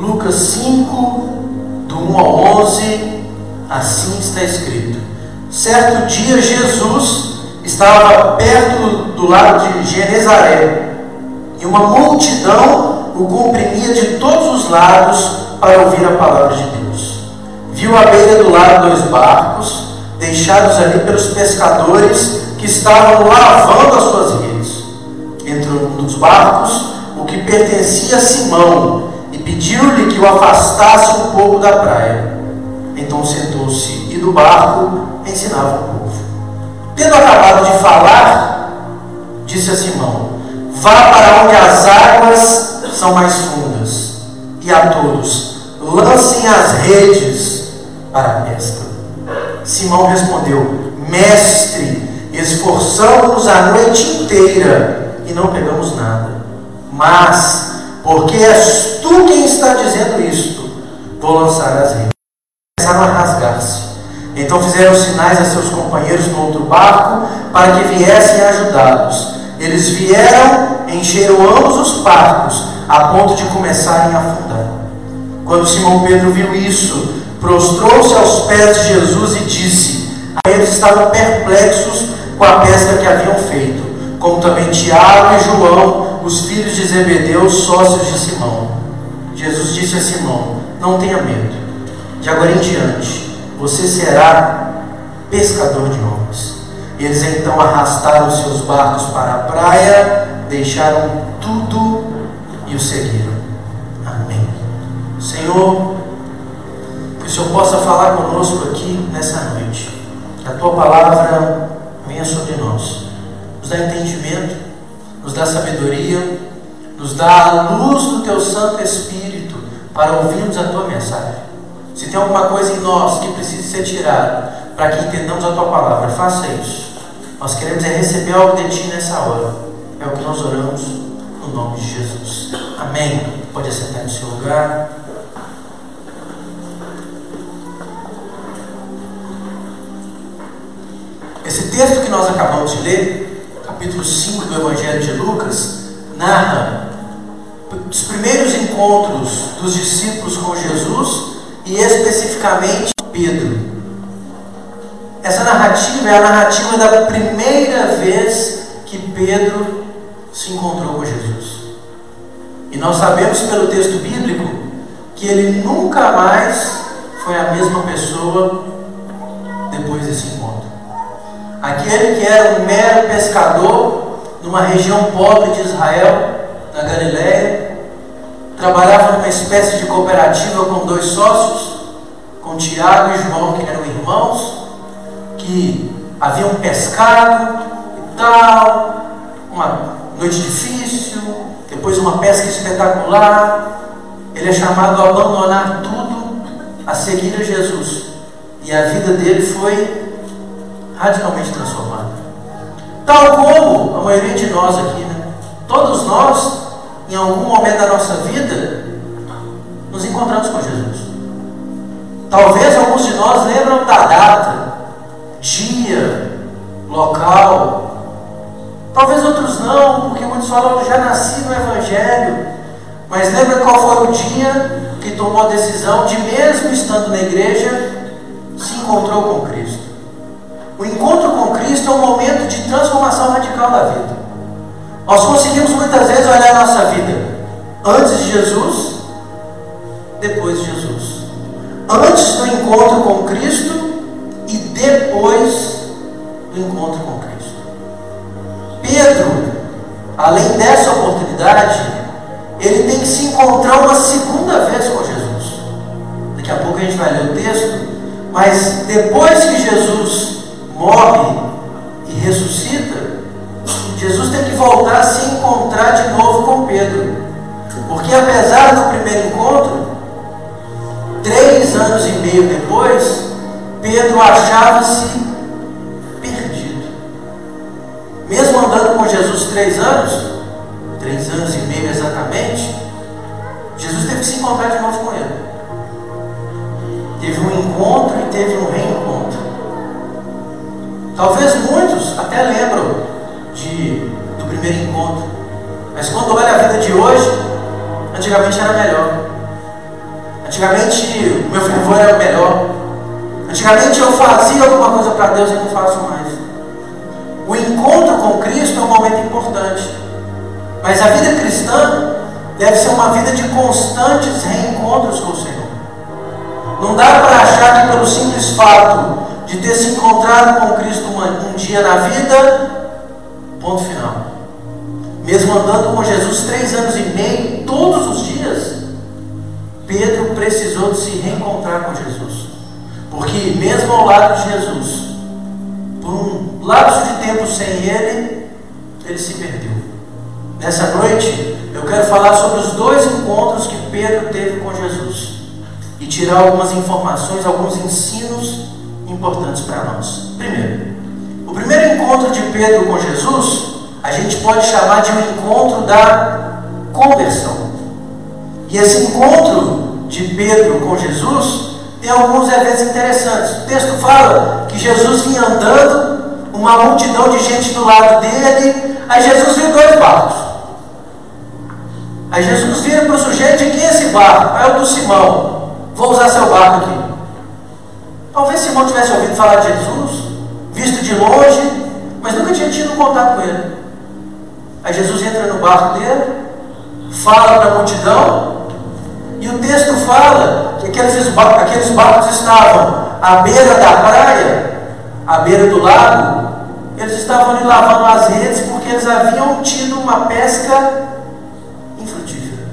Lucas 5, do 1 ao 11, assim está escrito. Certo dia, Jesus estava perto do lado de Genezaré e uma multidão o comprimia de todos os lados para ouvir a palavra de Deus. Viu à beira do lado dois barcos, deixados ali pelos pescadores que estavam lavando as suas redes. Entrou num dos barcos, o que pertencia a Simão, pediu-lhe que o afastasse um pouco da praia. Então sentou-se e do barco ensinava o povo. Tendo acabado de falar, disse a Simão: Vá para onde as águas são mais fundas, e a todos lancem as redes para a pesca. Simão respondeu: Mestre, esforçamos-nos a noite inteira e não pegamos nada. Mas, porque és tu quem está dizendo isto, vou lançar as redes. Começaram a rasgar-se. Então fizeram sinais a seus companheiros no outro barco para que viessem ajudá-los. Eles vieram, encheram ambos os barcos, a ponto de começarem a afundar. Quando Simão Pedro viu isso, prostrou-se aos pés de Jesus e disse: a eles estavam perplexos com a pesca que haviam feito, como também Tiago e João, os filhos de Zebedeu, sócios de Simão. Jesus disse a Simão: Não tenha medo, de agora em diante você será pescador de homens. Eles então arrastaram seus barcos para a praia, deixaram tudo e o seguiram. Amém. Senhor, que o Senhor possa falar conosco aqui nessa noite. Que a tua palavra venha sobre nós. Nos dá entendimento, nos dá sabedoria, nos dá a luz do teu Santo Espírito para ouvirmos a tua mensagem. Se tem alguma coisa em nós que precisa ser tirada para que entendamos a tua palavra, faça isso. Nós queremos é receber algo de ti nessa hora. É o que nós oramos no nome de Jesus. Amém. Pode assentar no seu lugar. Esse texto que nós acabamos de ler, capítulo 5 do Evangelho de Lucas, narra os primeiros encontros dos discípulos com Jesus e especificamente Pedro. Essa narrativa é a narrativa da primeira vez que Pedro se encontrou com Jesus. E nós sabemos pelo texto bíblico que ele nunca mais foi a mesma pessoa depois desse encontro. Aquele que era um mero pescador numa região pobre de Israel, na Galiléia, trabalhava numa espécie de cooperativa com dois sócios, com Tiago e João, que eram irmãos, que haviam pescado e tal, uma noite difícil, depois uma pesca espetacular. Ele é chamado a abandonar tudo, a seguir a Jesus. E a vida dele foi radicalmente transformada. Tal como a maioria de nós aqui, né? Todos nós em algum momento da nossa vida, nos encontramos com Jesus. Talvez alguns de nós lembram da data, dia, local. Talvez outros não, porque muitos falam, já nasci no Evangelho. Mas lembra qual foi o dia que tomou a decisão de, mesmo estando na igreja, se encontrou com Cristo? O encontro com Cristo é um momento de transformação radical da vida. Nós conseguimos muitas vezes olhar a nossa vida antes de Jesus, depois de Jesus. Antes do encontro com Cristo e depois do encontro com Cristo. Pedro, além dessa oportunidade, ele tem que se encontrar uma segunda vez com Jesus. Daqui a pouco a gente vai ler o texto, mas depois que Jesus morre e ressuscita, Jesus tem que voltar a se encontrar de novo com Pedro. Porque apesar do primeiro encontro, três anos e meio depois, Pedro achava-se perdido. Mesmo andando com Jesus três anos, três anos e meio exatamente, Jesus teve que se encontrar de novo com ele. Teve um encontro e teve um reencontro. Antigamente eu fazia alguma coisa para Deus e não faço mais. O encontro com Cristo é um momento importante. Mas a vida cristã deve ser uma vida de constantes reencontros com o Senhor. Não dá para achar que pelo simples fato de ter se encontrado com Cristo um, dia na vida, ponto final. Mesmo andando com Jesus três anos e meio, todos os dias, Pedro precisou de se reencontrar com Jesus. Porque mesmo ao lado de Jesus, por um lapso de tempo sem ele, ele se perdeu. Nessa noite, eu quero falar sobre os dois encontros que Pedro teve com Jesus e tirar algumas informações, alguns ensinos importantes para nós. Primeiro, o primeiro encontro de Pedro com Jesus, a gente pode chamar de um encontro da conversão. E esse encontro de Pedro com Jesus tem alguns eventos interessantes. O texto fala que Jesus vinha andando, uma multidão de gente do lado dele, aí Jesus viu dois barcos. Aí Jesus vira para o sujeito: quem é esse barco? É o do Simão. Vou usar seu barco aqui. Talvez Simão tivesse ouvido falar de Jesus, visto de longe, mas nunca tinha tido contato com ele. Aí Jesus entra no barco dele, fala para a multidão, e o texto fala que aqueles, aqueles barcos estavam à beira da praia, à beira do lago, eles estavam ali lavando as redes porque eles haviam tido uma pesca infrutífera.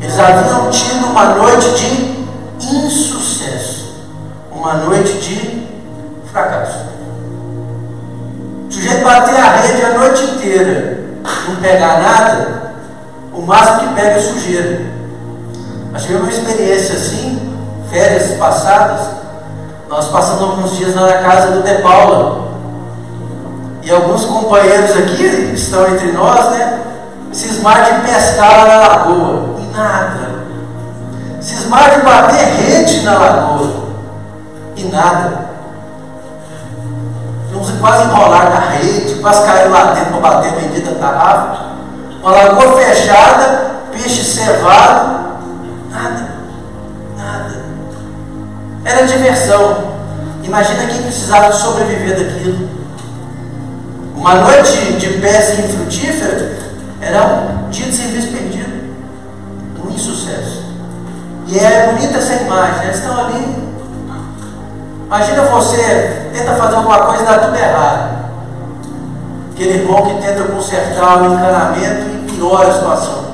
Eles haviam tido uma noite de insucesso uma noite de fracasso. O sujeito bater a rede a noite inteira, não pegar nada, o máximo que pega é sujeira. Nós tivemos uma experiência assim, férias passadas, nós passamos alguns dias na casa do De Paula. E alguns companheiros aqui estão entre nós, né? Cismar de pescar lá na lagoa. E nada. Cismar de bater rede na lagoa e nada. Vamos quase enrolar na rede, quase cair lá dentro para bater a bendita tarrafa. Uma lagoa fechada, peixe cevado, nada, nada. Era diversão. Imagina quem precisava sobreviver daquilo. Uma noite de pesca infrutífera era um dia de serviço perdido, um insucesso. E é bonita essa imagem, eles estão ali Imagina você tenta fazer alguma coisa e dá tudo errado. Aquele irmão que tenta consertar o encanamento e piora a situação.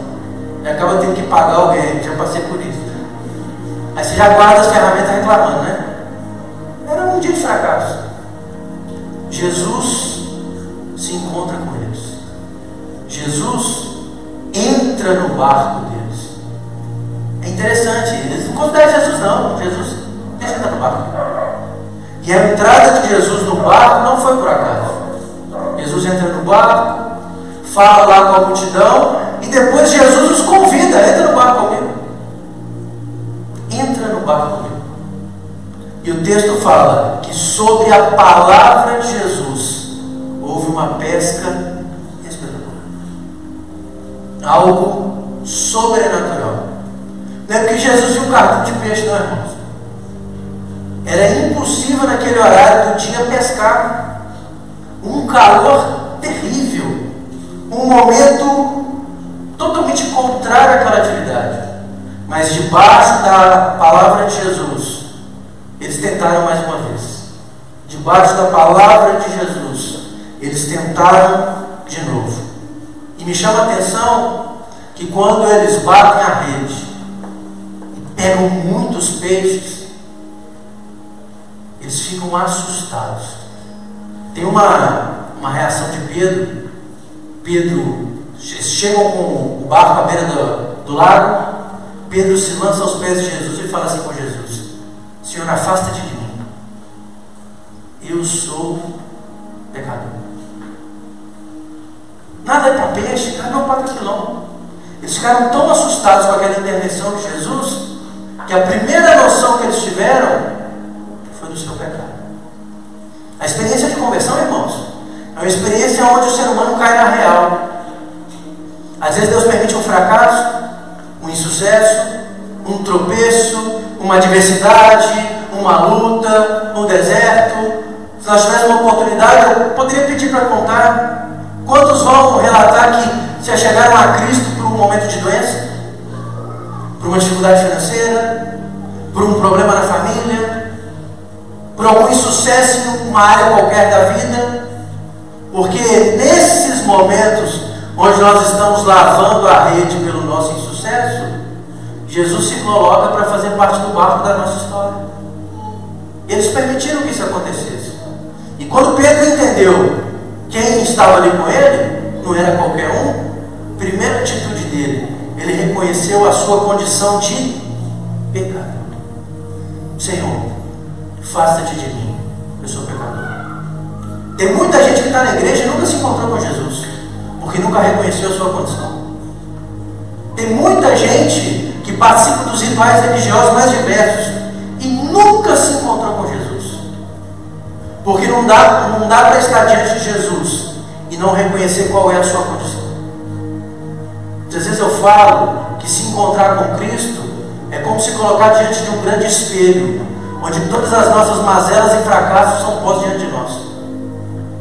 E acaba tendo que pagar alguém, já passei por isso. Aí você já guarda as ferramentas reclamando, né? Era um dia de fracasso. Jesus se encontra com eles. Jesus entra no barco deles. É interessante, eles não consideram Jesus não. Jesus deixa entrar no barco. E a entrada de Jesus no barco não foi por acaso. Jesus entra no barco, fala lá com a multidão, e depois Jesus os convida, entra no barco comigo. Entra no barco comigo. E o texto fala que sobre a palavra de Jesus houve uma pesca espetacular. Algo sobrenatural. Não é porque Jesus viu um cartão de peixe, não, irmãos. Era impossível naquele horário do dia pescar. Um calor terrível. Um momento totalmente contrário àquela atividade. Mas debaixo da palavra de Jesus, eles tentaram mais uma vez. Debaixo da palavra de Jesus, eles tentaram de novo. E me chama a atenção que quando eles batem a rede e pegam muitos peixes, eles ficam assustados. Tem uma, uma reação de Pedro. Pedro, chegam com o barco à beira do, do lago. Pedro se lança aos pés de Jesus e fala assim com Jesus: Senhor, afasta-te de mim. Eu sou pecador. Nada é para peixe, nada não para tranquilão. Eles ficaram tão assustados com aquela intervenção de Jesus que a primeira noção que eles tiveram do seu pecado. A experiência de conversão, irmãos, é uma experiência onde o ser humano cai na real. Às vezes Deus permite um fracasso, um insucesso, um tropeço, uma adversidade, uma luta, no deserto. Se nós tivéssemos uma oportunidade, eu poderia pedir para contar. Quantos vão relatar que se chegaram a Cristo por um momento de doença? Por uma dificuldade financeira? Por um problema na família? Por algum insucesso em uma área qualquer da vida? Porque nesses momentos onde nós estamos lavando a rede pelo nosso insucesso, Jesus se coloca para fazer parte do barco da nossa história. Eles permitiram que isso acontecesse. E quando Pedro entendeu quem estava ali com ele, não era qualquer um, primeira atitude dele, ele reconheceu a sua condição de pecado. Senhor, afasta-te de mim, eu sou pecador. Tem muita gente que está na igreja e nunca se encontrou com Jesus, porque nunca reconheceu a sua condição. Tem muita gente que participa dos rituais religiosos mais diversos e nunca se encontrou com Jesus. Porque não dá, não dá para estar diante de Jesus e não reconhecer qual é a sua condição. Muitas vezes eu falo que se encontrar com Cristo é como se colocar diante de um grande espelho, onde todas as nossas mazelas e fracassos são postos diante de nós.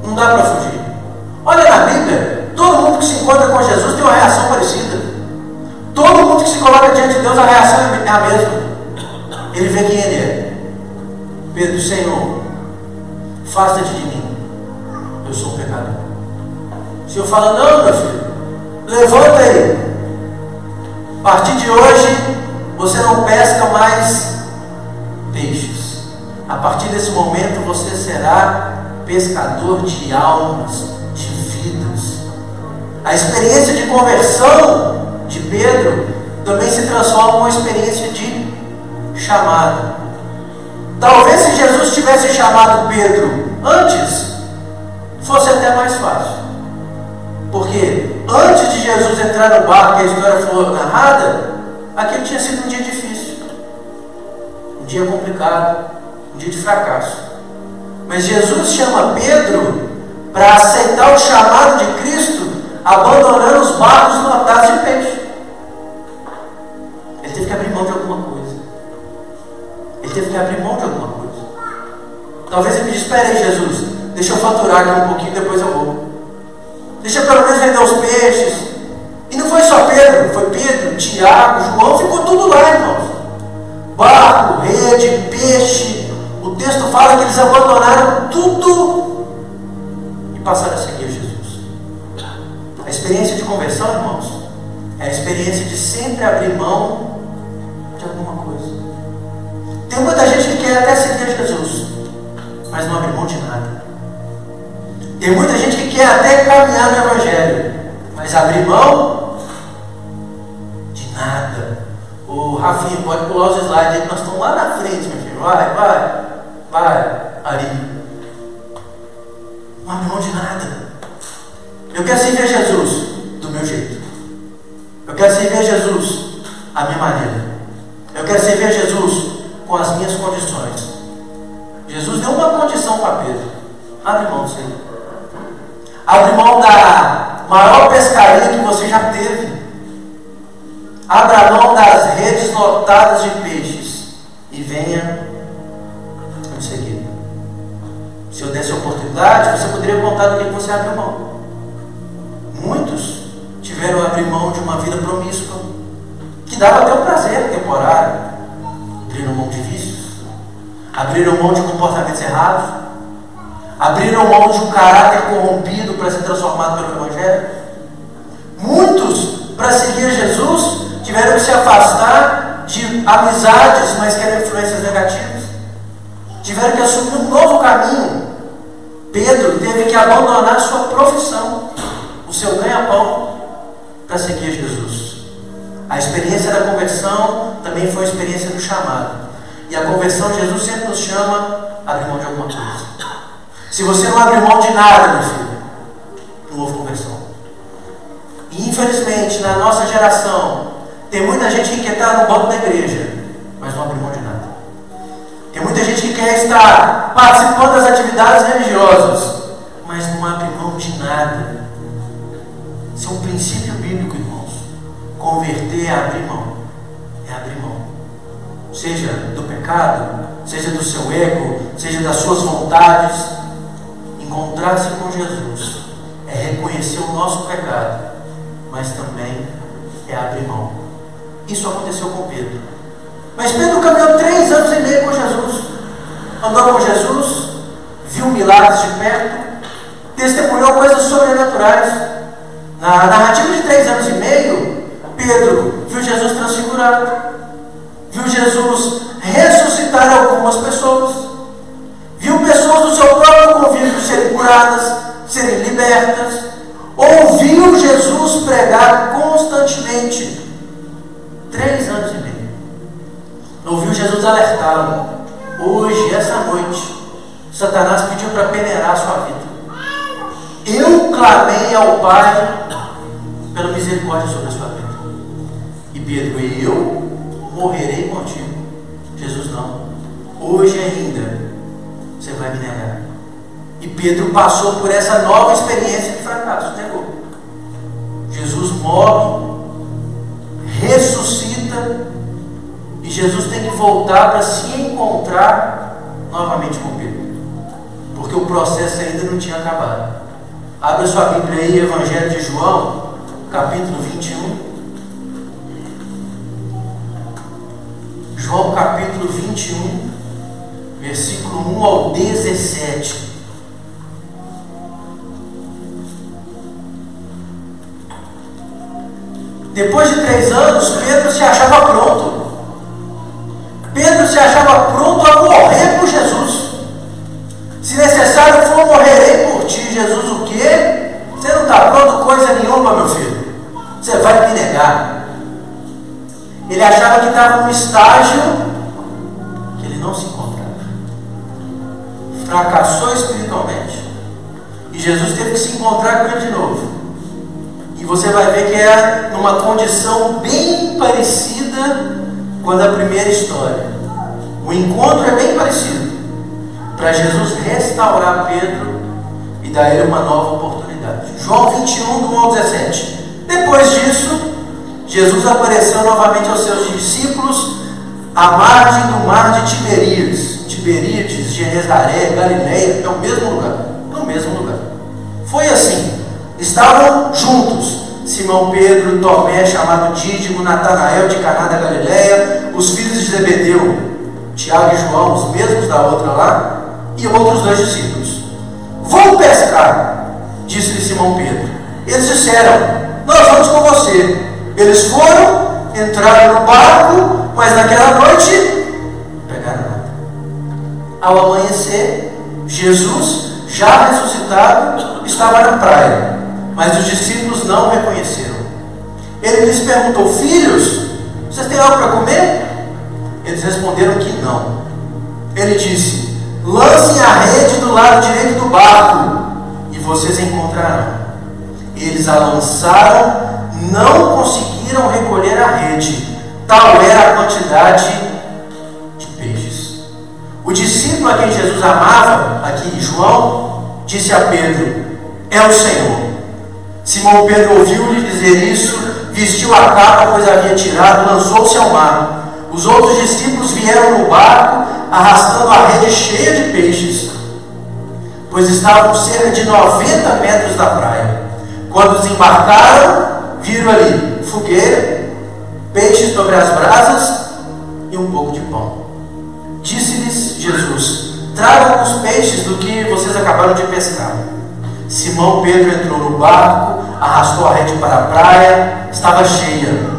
Não dá para fugir. Olha na Bíblia, todo mundo que se encontra com Jesus tem uma reação parecida. Todo mundo que se coloca diante de Deus, a reação é a mesma. Ele vê quem ele é. Pedro, Senhor, afasta-te de mim. Eu sou um pecador. O Senhor fala, não, meu filho, levanta aí. A partir de hoje, você não pesca mais peixes. A partir desse momento, você será pescador de almas, de vidas. A experiência de conversão de Pedro também se transforma em uma experiência de chamado. Talvez se Jesus tivesse chamado Pedro antes, fosse até mais fácil. Porque antes de Jesus entrar no barco e a história for narrada, aquele tinha sido um dia difícil, um dia complicado, um dia de fracasso. Mas Jesus chama Pedro para aceitar o chamado de Cristo, abandonando os barcos lotados de peixe. Ele teve que abrir mão de alguma coisa. Ele teve que abrir mão de alguma coisa. Talvez ele me Espera aí, Jesus, deixa eu faturar aqui um pouquinho, depois eu vou. Deixa eu pelo menos vender os peixes. E não foi só Pedro, foi Pedro, Tiago, João, ficou tudo lá, irmãos. Barco, rede, peixe, o texto fala que eles abandonaram tudo e passaram a seguir Jesus. A experiência de conversão, irmãos, é a experiência de sempre abrir mão de alguma coisa. Tem muita gente que quer até seguir Jesus, mas não abre mão de nada. Tem muita gente que quer até caminhar no Evangelho, mas abrir mão de nada. O Rafinha, pode pular os slides aí, nós estamos lá na frente, meu filho. Vai, vai. Vai, Ari. Não abre mão de nada. Eu quero servir a Jesus do meu jeito. Eu quero servir a Jesus à minha maneira. Eu quero servir a Jesus com as minhas condições. Jesus deu uma condição para Pedro. Abre mão aí. Abre mão da maior pescaria que você já teve. Abra mão das redes lotadas de peixes e venha se eu desse a oportunidade, você poderia contar do que você abriu mão. Muitos tiveram a abrir mão de uma vida promíscua, que dava até um prazer temporário. Abriram mão de vícios, abriram mão de comportamentos errados, abriram mão de um caráter corrompido para ser transformado pelo Evangelho. Muitos, para seguir Jesus, tiveram que se afastar de amizades, mas que eram influências negativas. Tiveram que assumir um novo caminho Pedro teve que abandonar sua profissão, o seu ganha-pão, para seguir Jesus. A experiência da conversão também foi a experiência do chamado. E a conversão, Jesus sempre nos chama a abrir mão de alguma coisa. Se você não abrir mão de nada, meu filho, não houve conversão. E infelizmente, na nossa geração, tem muita gente que quer estar no banco da igreja, mas não abre mão de nada. Tem muita gente que quer estar participando das atividades religiosas, mas não abre mão de nada. Isso é um princípio bíblico, irmãos. Converter é abrir mão. É abrir mão. seja do pecado, seja do seu ego, seja das suas vontades. Encontrar-se com Jesus é reconhecer o nosso pecado, mas também é abrir mão. Isso aconteceu com Pedro. Mas Pedro caminhou três anos e meio com Jesus. Andou com Jesus, viu milagres de perto, testemunhou coisas sobrenaturais. Na narrativa de três anos e meio, Pedro viu Jesus transfigurado, viu Jesus ressuscitar algumas pessoas, viu pessoas do seu próprio convívio serem curadas, serem libertas, ouviu Jesus pregar constantemente. Três anos e meio. Ouviu Jesus alertá-lo. Hoje, essa noite, Satanás pediu para peneirar a sua vida. Eu clamei ao Pai pela misericórdia sobre a sua vida. E Pedro, eu morrerei contigo. Jesus não. Hoje ainda você vai me negar. E Pedro passou por essa nova experiência de fracasso, negou. Jesus morre, ressuscita, e Jesus tem que voltar para se encontrar novamente com Pedro. Porque o processo ainda não tinha acabado. Abra sua Bíblia aí, Evangelho de João, capítulo 21. João capítulo 21, versículo 1 ao 17. Depois de três anos, Pedro se achava pronto. Pedro se achava pronto a morrer por Jesus. Se necessário for, morrerei por ti. Jesus, o quê? Você não está pronto coisa nenhuma, meu filho. Você vai me negar. Ele achava que estava num estágio que ele não se encontrava. Fracassou espiritualmente. E Jesus teve que se encontrar com ele de novo. E você vai ver que é numa condição bem parecida com a primeira história. O encontro é bem parecido para Jesus restaurar Pedro e dar ele uma nova oportunidade. João 21, do 1 ao 17. Depois disso, Jesus apareceu novamente aos seus discípulos à margem do mar de Tiberíades. Tiberíades, Genezaré, Galileia, é o mesmo lugar. No mesmo lugar. Foi assim. Estavam juntos Simão Pedro, Tomé, chamado Dídimo, Natanael de Caná da Galileia, os filhos de Zebedeu, Tiago e João, os mesmos da outra lá, e outros dois discípulos. Vou pescar, disse-lhe Simão Pedro. Eles disseram: Nós vamos com você. Eles foram, entraram no barco, mas naquela noite pegaram nada. Ao amanhecer, Jesus, já ressuscitado, estava na praia, mas os discípulos não o reconheceram. Ele lhes perguntou: Filhos, vocês têm algo para comer? Eles responderam que não. Ele disse: Lancem a rede do lado direito do barco e vocês encontrarão. Eles a lançaram, não conseguiram recolher a rede, tal era a quantidade de peixes. O discípulo a quem Jesus amava, aqui João, disse a Pedro: É o Senhor. Simão Pedro ouviu-lhe dizer isso, vestiu a capa, pois havia tirado, lançou-se ao mar. Os outros discípulos vieram no barco, arrastando a rede cheia de peixes, pois estavam cerca de 90 metros da praia. Quando desembarcaram, viram ali fogueira, peixes sobre as brasas e um pouco de pão. Disse-lhes Jesus: Tragam os peixes do que vocês acabaram de pescar. Simão Pedro entrou no barco, arrastou a rede para a praia, estava cheia.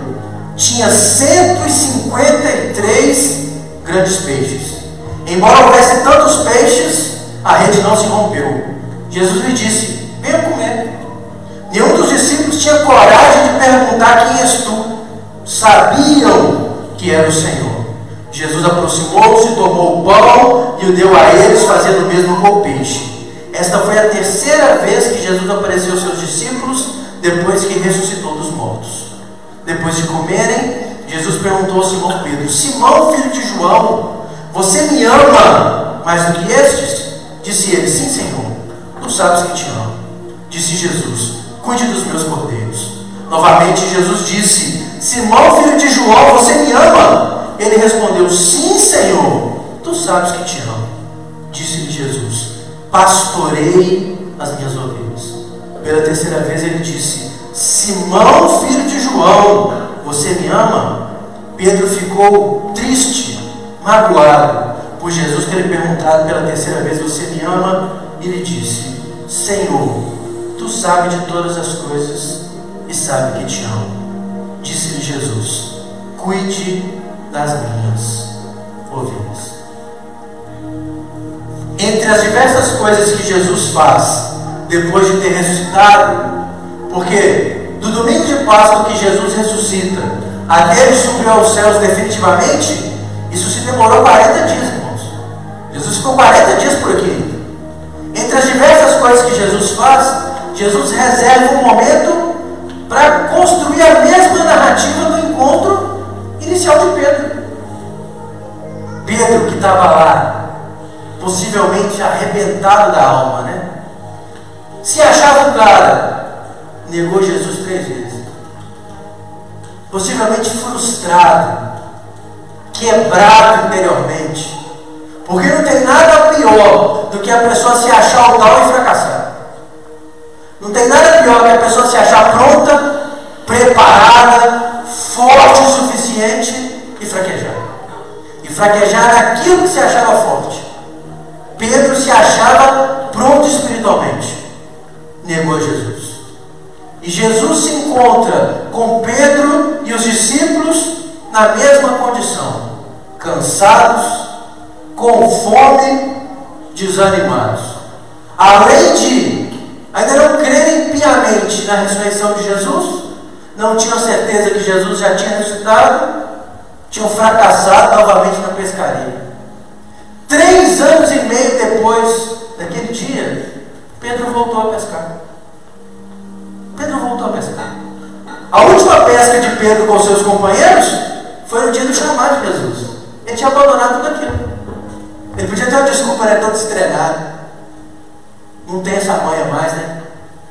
Tinha 153 grandes peixes. Embora houvesse tantos peixes, a rede não se rompeu. Jesus lhe disse: Venha comer. Nenhum dos discípulos tinha coragem de perguntar: Quem és tu? Sabiam que era o Senhor. Jesus aproximou-se, tomou o pão e o deu a eles, fazendo o mesmo com o peixe. Esta foi a terceira vez que Jesus apareceu aos seus discípulos depois que ressuscitou dos mortos. Depois de comerem, Jesus perguntou a Simão Pedro: Simão, filho de João, você me ama mais do que estes? Disse ele: Sim, Senhor. Tu sabes que te amo. Disse Jesus: Cuide dos meus cordeiros. Novamente, Jesus disse: Simão, filho de João, você me ama? Ele respondeu: Sim, Senhor, tu sabes que te amo. Disse-lhe Jesus: Pastorei as minhas ovelhas. Pela terceira vez ele disse: Simão, filho de João, você me ama? Pedro ficou triste, magoado, por Jesus ter perguntado pela terceira vez: Você me ama? E lhe disse: Senhor, tu sabes de todas as coisas e sabe que te amo. Disse-lhe Jesus: Cuide das minhas ovelhas. Entre as diversas coisas que Jesus faz depois de ter ressuscitado, porque do domingo de Páscoa que Jesus ressuscita até ele subir aos céus definitivamente, isso se demorou 40 dias, irmãos. Jesus ficou 40 dias por aqui. Entre as diversas coisas que Jesus faz, Jesus reserva um momento para construir a mesma narrativa do encontro inicial de Pedro. Pedro que estava lá, possivelmente arrebentado da alma, né? Se achava o cara, negou Jesus três vezes. Possivelmente frustrado, quebrado interiormente. Porque não tem nada pior do que a pessoa se achar o tal e fracassar. Não tem nada pior que a pessoa se achar pronta, preparada, forte o suficiente e fraquejar. E fraquejar naquilo que se achava forte. Pedro se achava pronto espiritualmente. Negou Jesus. E Jesus se encontra com Pedro e os discípulos na mesma condição, cansados, com fome, desanimados. Além de ainda não crerem piamente na ressurreição de Jesus, não tinham certeza que Jesus já tinha ressuscitado, tinham fracassado novamente na pescaria. Três anos e meio depois daquele dia, Pedro voltou a pescar. Pedro voltou a pescar. A última pesca de Pedro com seus companheiros foi no dia do chamado de Jesus. Ele tinha abandonado tudo aquilo. Ele podia ter uma desculpa, né? Todo estrenado. Não tem essa manha mais, né?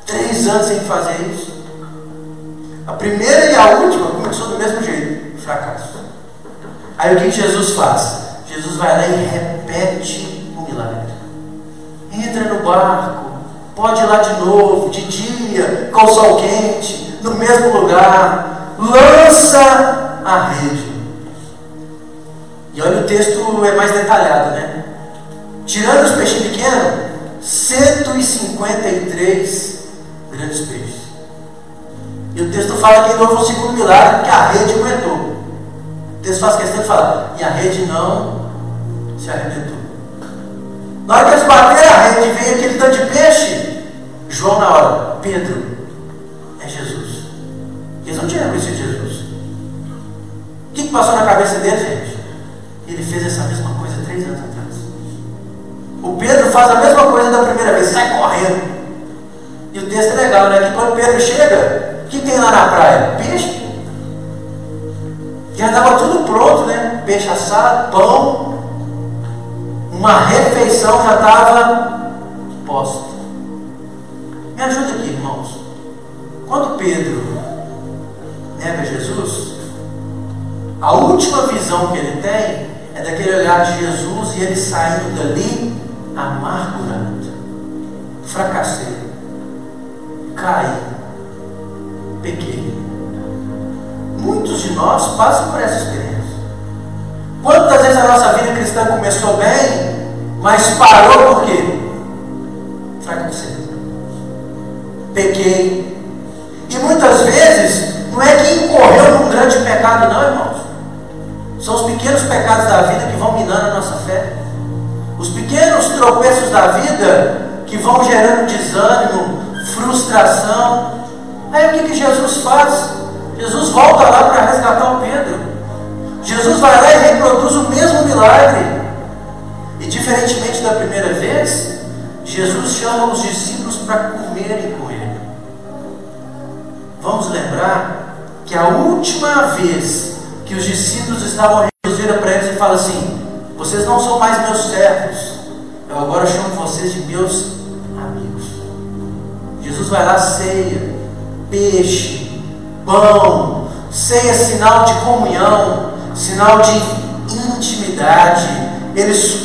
Três anos sem fazer isso. A primeira e a última começou do mesmo jeito. Fracasso. Aí o que Jesus faz? Jesus vai lá e repete o milagre. Entra no barco, pode ir lá de novo, de dia, com o sol quente, no mesmo lugar, lança a rede. E olha o texto é mais detalhado, né? Tirando os peixes pequenos, 153 grandes peixes. E o texto fala que houve um segundo milagre, que a rede aguentou. O texto faz questão de falar, e a rede não se arrebentou. Na hora que eles bateram a rede veio aquele tanto de peixe, João na hora, Pedro, é Jesus. Eles não tinham conhecido Jesus. O que, passou na cabeça deles, gente? Ele fez essa mesma coisa três anos atrás. O Pedro faz a mesma coisa da primeira vez, sai correndo. E o texto é legal, né? Que quando Pedro chega, o que tem lá na praia? Peixe. Já estava tudo pronto, né? Peixe assado, pão. Uma refeição já estava posta. Me ajuda aqui, irmãos. Quando Pedro nega Jesus, a última visão que ele tem é daquele olhar de Jesus e ele saindo dali amargurado, fracassei, caí, pequei. Muitos de nós passam por essa experiência. Quantas vezes a nossa vida cristã começou bem, mas parou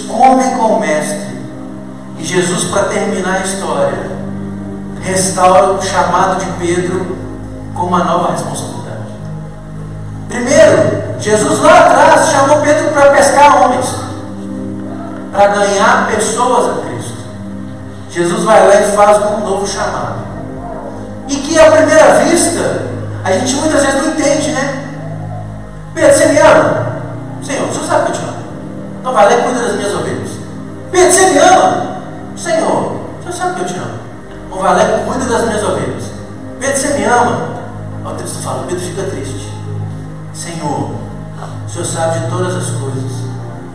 Comem com o Mestre. E Jesus, para terminar a história, restaura o chamado de Pedro com uma nova responsabilidade. Primeiro, Jesus lá atrás chamou Pedro para pescar homens, para ganhar pessoas a Cristo. Jesus vai lá e faz um novo chamado. E que à primeira vista, a gente muitas vezes não entende, né? Pedro, você me ama? Senhor, o senhor sabe que eu te amo. Então vai lá e cuida das minhas ovelhas. Pedro, você me ama? Senhor, senhor sabe que eu te amo. Então vai lá e cuida das minhas ovelhas. Pedro, você me ama? O texto fala, Pedro fica triste. Senhor, o senhor sabe de todas as coisas.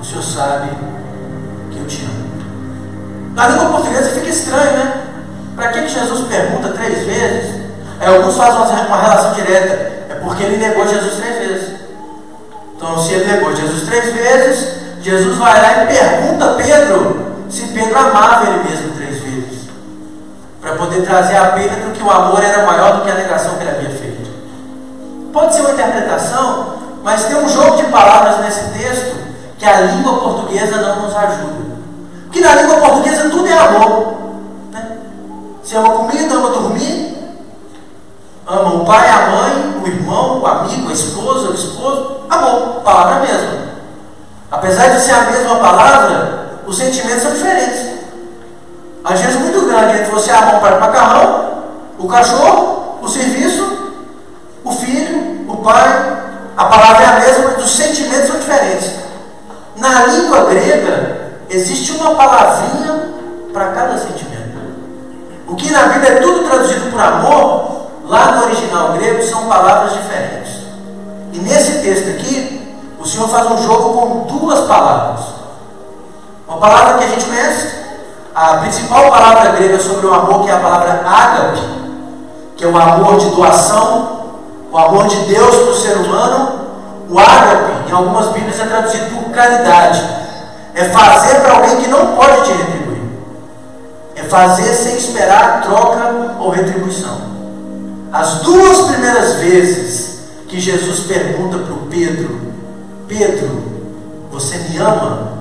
O senhor sabe que eu te amo. Na língua portuguesa fica estranho, né? Para que Jesus pergunta três vezes? Aí alguns fazem uma relação direta. É porque ele negou Jesus três vezes. Então, se ele negou Jesus três vezes, Jesus vai lá e pergunta a Pedro se Pedro amava ele mesmo três vezes. Para poder trazer a Pedro que o amor era maior do que a negação que ele havia feito. Pode ser uma interpretação, mas tem um jogo de palavras nesse texto que a língua portuguesa não nos ajuda. Porque na língua portuguesa tudo é amor. Né? Você ama comida, ama dormir, ama o pai, a mãe, o irmão, o amigo, a esposa, o esposo. Amor, palavra mesma. Apesar de ser a mesma palavra, os sentimentos são diferentes. Às vezes muito grande entre você amar para o macarrão, o cachorro, o serviço, o filho, o pai. A palavra é a mesma, mas os sentimentos são diferentes. Na língua grega, existe uma palavrinha para cada sentimento. O que na Bíblia é tudo traduzido por amor, lá no original grego são palavras diferentes. E nesse texto aqui, o Senhor faz um jogo com duas palavras. Uma palavra que a gente conhece, a principal palavra grega sobre o amor, que é a palavra ágape, que é o amor de doação, o amor de Deus para o ser humano. O ágape, em algumas Bíblias, é traduzido por caridade é fazer para alguém que não pode te retribuir. É fazer sem esperar troca ou retribuição. As duas primeiras vezes que Jesus pergunta para o Pedro: Pedro, você me ama?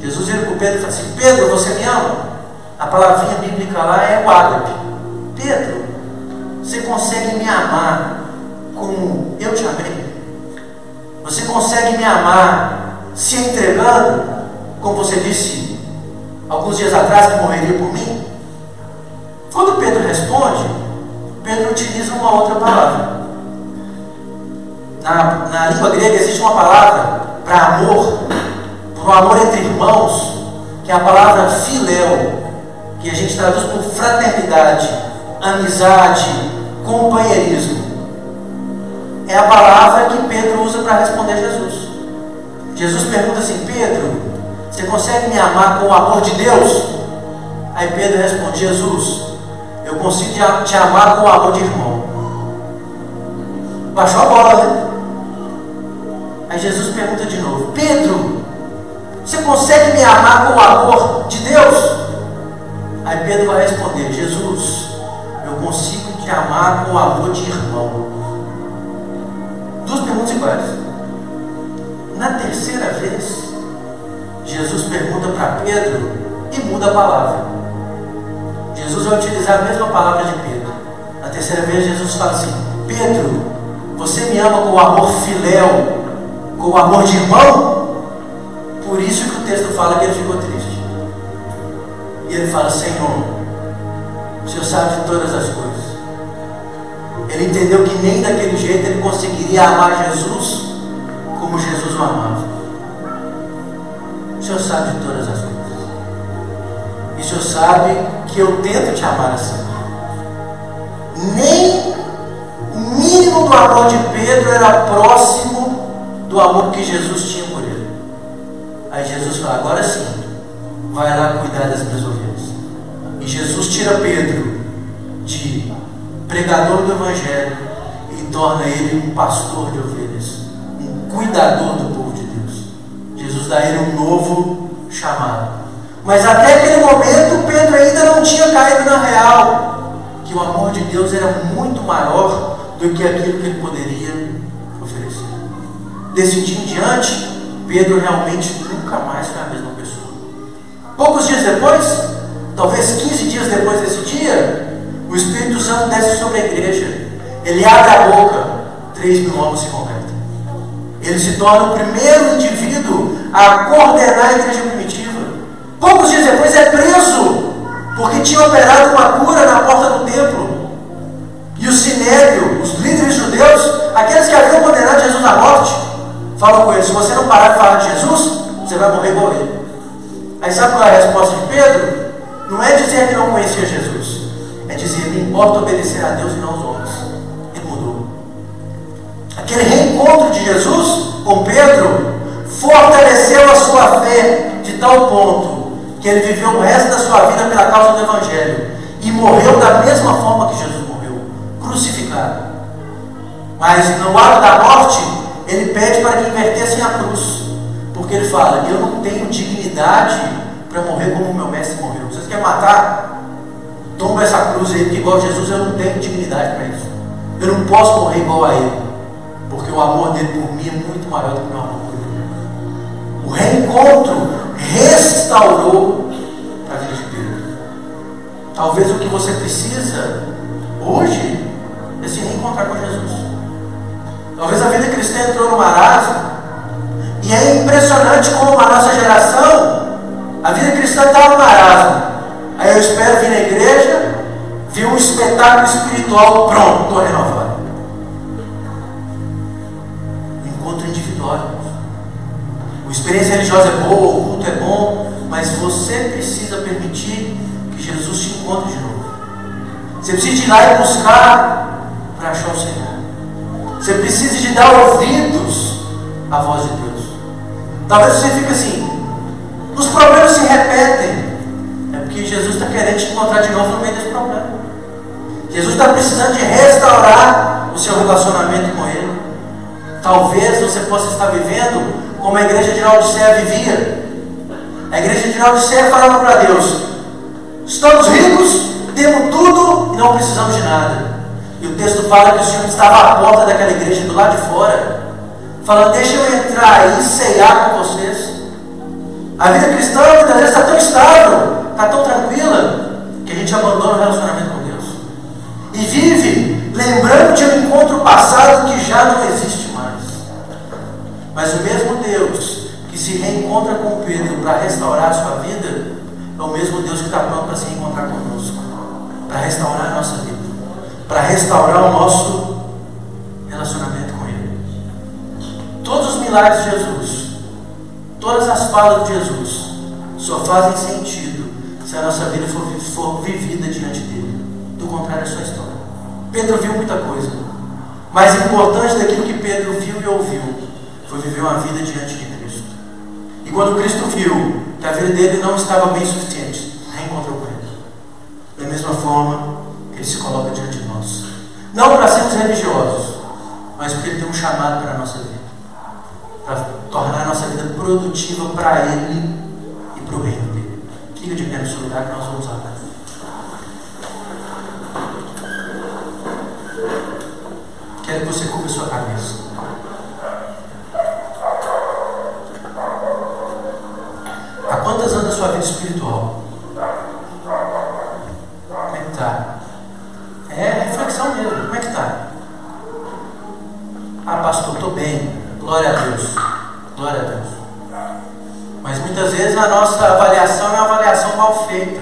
Jesus vira para o Pedro e fala assim: Pedro, você me ama? A palavrinha bíblica lá é o ágape. Pedro, você consegue me amar como eu te amei? Você consegue me amar se entregando como você disse alguns dias atrás, que morreria por mim? Quando Pedro responde, Pedro utiliza uma outra palavra. Na, na língua grega existe uma palavra para amor, para o amor entre irmãos, que é a palavra filéu, que a gente traduz por fraternidade, amizade, companheirismo. É a palavra que Pedro usa para responder Jesus. Jesus pergunta assim: Pedro, você consegue me amar com o amor de Deus? Aí Pedro responde: Jesus, eu consigo te amar com o amor de irmão. Baixou a bola, né? Aí Jesus pergunta de novo: Pedro, você consegue me amar com o amor de Deus? Aí Pedro vai responder: Jesus, eu consigo te amar com o amor de irmão. Duas perguntas iguais. Na terceira vez, Jesus pergunta para Pedro e muda a palavra. Jesus vai utilizar a mesma palavra de Pedro. Na terceira vez, Jesus fala assim: Pedro, você me ama com o amor filéu, com amor de irmão? Por isso que o texto fala que ele ficou triste. E ele fala: Senhor, o Senhor sabe de todas as coisas. Ele entendeu que nem daquele jeito ele conseguiria amar Jesus como Jesus o amava. O Senhor sabe de todas as coisas. E o Senhor sabe que eu tento te amar assim. Nem o mínimo do amor de Pedro era próximo do amor que Jesus tinha por ele. Aí Jesus fala: agora sim, vai lá cuidar das minhas ovelhas. E Jesus tira Pedro de pregador do Evangelho e torna ele um pastor de ovelhas, um cuidador do povo Jesus dá ele um novo chamado. Mas até aquele momento, Pedro ainda não tinha caído na real, que o amor de Deus era muito maior do que aquilo que ele poderia oferecer. Desse dia em diante, Pedro realmente nunca mais foi a mesma pessoa. Poucos dias depois, talvez 15 dias depois desse dia, o Espírito Santo desce sobre a igreja. Ele abre a boca, 3 mil homens se convertem. Ele se torna o primeiro indivíduo a coordenar a igreja primitiva. Poucos dias depois é preso, porque tinha operado uma cura na porta do templo. E o sinédrio, os líderes judeus, aqueles que haviam condenado Jesus à morte, falam com ele: se você não parar de falar de Jesus, você vai morrer igual ele. Aí sabe qual é a resposta de Pedro? Não é dizer que não conhecia Jesus, é dizer: me importa obedecer a Deus e não aos homens. Ele mudou. Aquele reencontro de Jesus com Pedro fortaleceu a sua fé de tal ponto que ele viveu o resto da sua vida pela causa do Evangelho e morreu da mesma forma que Jesus morreu, crucificado. Mas no ato da morte, ele pede para que invertessem a cruz, porque ele fala: Eu não tenho dignidade para morrer como meu mestre morreu. Vocês querem matar? Toma essa cruz aí, porque igual Jesus eu não tenho dignidade para isso. Eu não posso morrer igual a ele, porque o amor dele por mim é muito maior do que o meu amor por ele. O reencontro restaurou a vida de Pedro. Talvez o que você precisa hoje é se reencontrar com Jesus. Talvez a vida cristã entrou no marasmo. E é impressionante como a nossa geração, a vida cristã está no marasmo. Aí eu espero vir na igreja, ver um espetáculo espiritual, pronto, estou renovado. Encontro individual. A experiência religiosa é boa, o culto é bom, mas você precisa permitir que Jesus te encontre de novo. Você precisa ir lá e buscar para achar o Senhor. Você precisa de dar ouvidos à voz de Deus. Talvez você fique assim, os problemas se repetem. É porque Jesus está querendo te encontrar de novo no meio desse problema. Jesus está precisando de restaurar o seu relacionamento com Ele. Talvez você possa estar vivendo como a igreja de Laodiceia vivia. A igreja de Laodiceia falava para Deus: estamos ricos, temos tudo e não precisamos de nada. E o texto fala que o Senhor estava à porta daquela igreja, do lado de fora, falando: Deixa eu entrar e ceiar com vocês. A vida cristã muitas vezes está tão estável, está tão tranquila, que a gente abandona o relacionamento com Deus. E vive lembrando de um encontro passado que já não existe mais. Mas o mesmo Deus que se reencontra com Pedro para restaurar a sua vida, é o mesmo Deus que está pronto para se reencontrar conosco, para restaurar a nossa vida, para restaurar o nosso relacionamento com Ele. Todos os milagres de Jesus, todas as falas de Jesus, só fazem sentido se a nossa vida for, for vivida diante dele. Do contrário, é só história. Pedro viu muita coisa. Mais importante daquilo que Pedro viu e ouviu foi viver uma vida diante de Cristo. E quando Cristo viu que a vida dele não estava bem suficiente, reencontrou com ele. Da mesma forma ele se coloca diante de nós. Não para sermos religiosos, mas porque ele tem um chamado para a nossa vida. Para tornar a nossa vida produtiva para ele e para o reino dele. Fica de pé no seu lugar que nós vamos orar. Quero que você cubra sua cabeça. Há quantas anos a sua vida espiritual? Vezes a nossa avaliação é uma avaliação mal feita.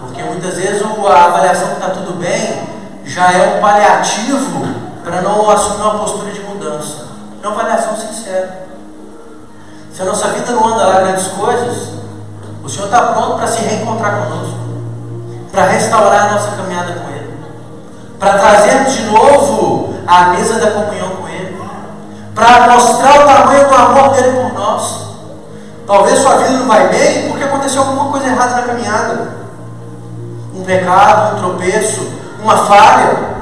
Porque muitas vezes a avaliação que está tudo bem já é um paliativo para não assumir uma postura de mudança. É uma avaliação sincera. Se a nossa vida não anda lá grandes coisas, o Senhor está pronto para se reencontrar conosco, para restaurar a nossa caminhada com Ele, para trazermos de novo à mesa da comunhão com Ele, para mostrar o tamanho do amor dele por nós. Talvez sua vida não vai bem porque aconteceu alguma coisa errada na caminhada. Um pecado, um tropeço, uma falha.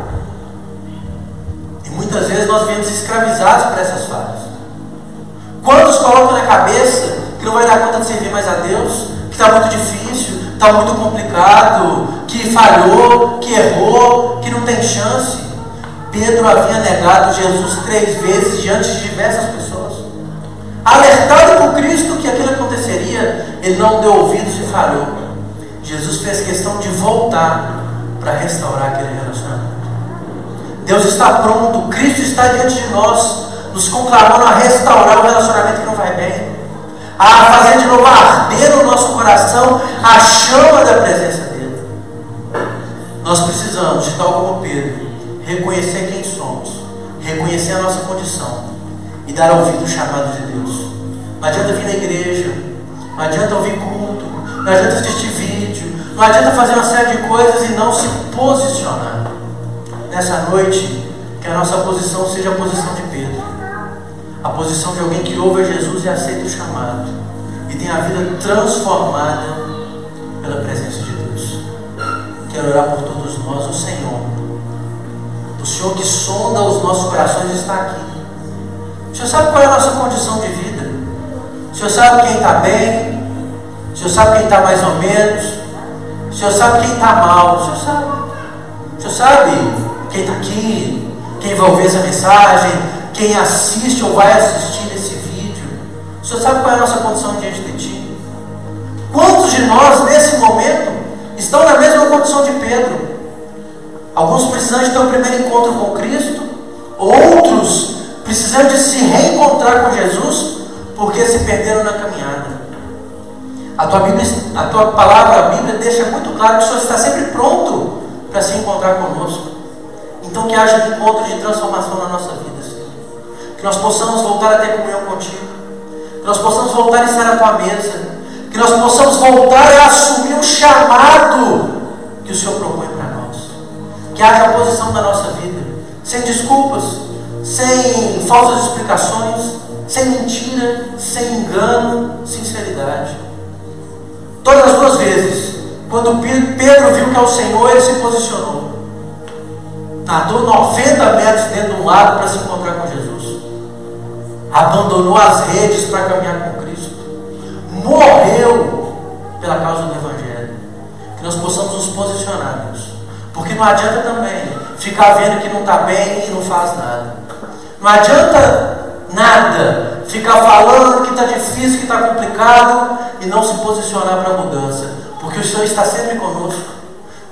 E muitas vezes nós viemos escravizados por essas falhas. Quantos colocam na cabeça que não vai dar conta de servir mais a Deus, que está muito difícil, está muito complicado, que falhou, que errou, que não tem chance? Pedro havia negado Jesus três vezes diante de diversas pessoas. Alertado por Cristo que aquilo aconteceria, ele não deu ouvidos e falhou. Jesus fez questão de voltar para restaurar aquele relacionamento. Deus está pronto, Cristo está diante de nós, nos conclamando a restaurar o relacionamento que não vai bem, a fazer de novo arder no nosso coração a chama da presença dEle. Nós precisamos, de tal como Pedro, reconhecer quem somos, reconhecer a nossa condição e dar ouvido ao chamado de Deus. Não adianta vir na igreja, não adianta ouvir culto, não adianta assistir vídeo, não adianta fazer uma série de coisas e não se posicionar. Nessa noite, que a nossa posição seja a posição de Pedro, a posição de alguém que ouve a Jesus e aceita o chamado e tem a vida transformada pela presença de Deus. Quero orar por todos nós, o Senhor. O Senhor que sonda os nossos corações está aqui. O Senhor sabe qual é a nossa condição de vida. O Senhor sabe quem está bem. O Senhor sabe quem está mais ou menos. O Senhor sabe quem está mal. O Senhor sabe. O Senhor sabe quem está aqui, quem vai ouvir essa mensagem, quem assiste ou vai assistir esse vídeo. O Senhor sabe qual é a nossa condição diante de Ti. Quantos de nós, nesse momento, estão na mesma condição de Pedro? Alguns precisando de ter um primeiro encontro com Cristo, outros precisando de se reencontrar com Jesus, porque se perderam na caminhada. A tua, Bíblia, a tua palavra, a Bíblia, deixa muito claro que o Senhor está sempre pronto para se encontrar conosco. Então, que haja um encontro de transformação na nossa vida, Senhor. Que nós possamos voltar a ter comunhão contigo. Que nós possamos voltar a estar à tua mesa. Que nós possamos voltar a assumir o chamado que o Senhor propõe para nós. Que haja a posição da nossa vida, sem desculpas, sem falsas explicações, sem mentira, sem engano, sinceridade. Todas as duas vezes, quando Pedro viu que é o Senhor, ele se posicionou. Nadou 90 metros dentro de um lago para se encontrar com Jesus. Abandonou as redes para caminhar com Cristo. Morreu pela causa do Evangelho. Que nós possamos nos posicionar, Deus. Porque não adianta também ficar vendo que não está bem e não faz nada. Não adianta nada ficar falando que está difícil, que está complicado e não se posicionar para a mudança, porque o Senhor está sempre conosco.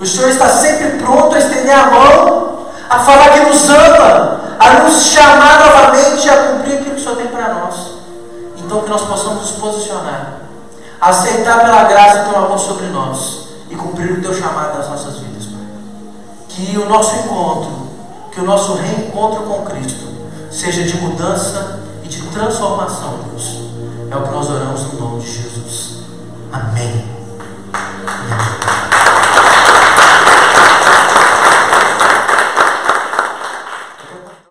O Senhor está sempre pronto a estender a mão, a falar que nos ama, a nos chamar novamente a cumprir aquilo que o Senhor tem para nós. Então que nós possamos nos posicionar, aceitar pela graça o teu amor sobre nós e cumprir o teu chamado nas nossas vidas, Pai. Que o nosso encontro, que o nosso reencontro com Cristo seja de mudança e de transformação, Deus. É o que nós oramos no nome de Jesus. Amém. Amém.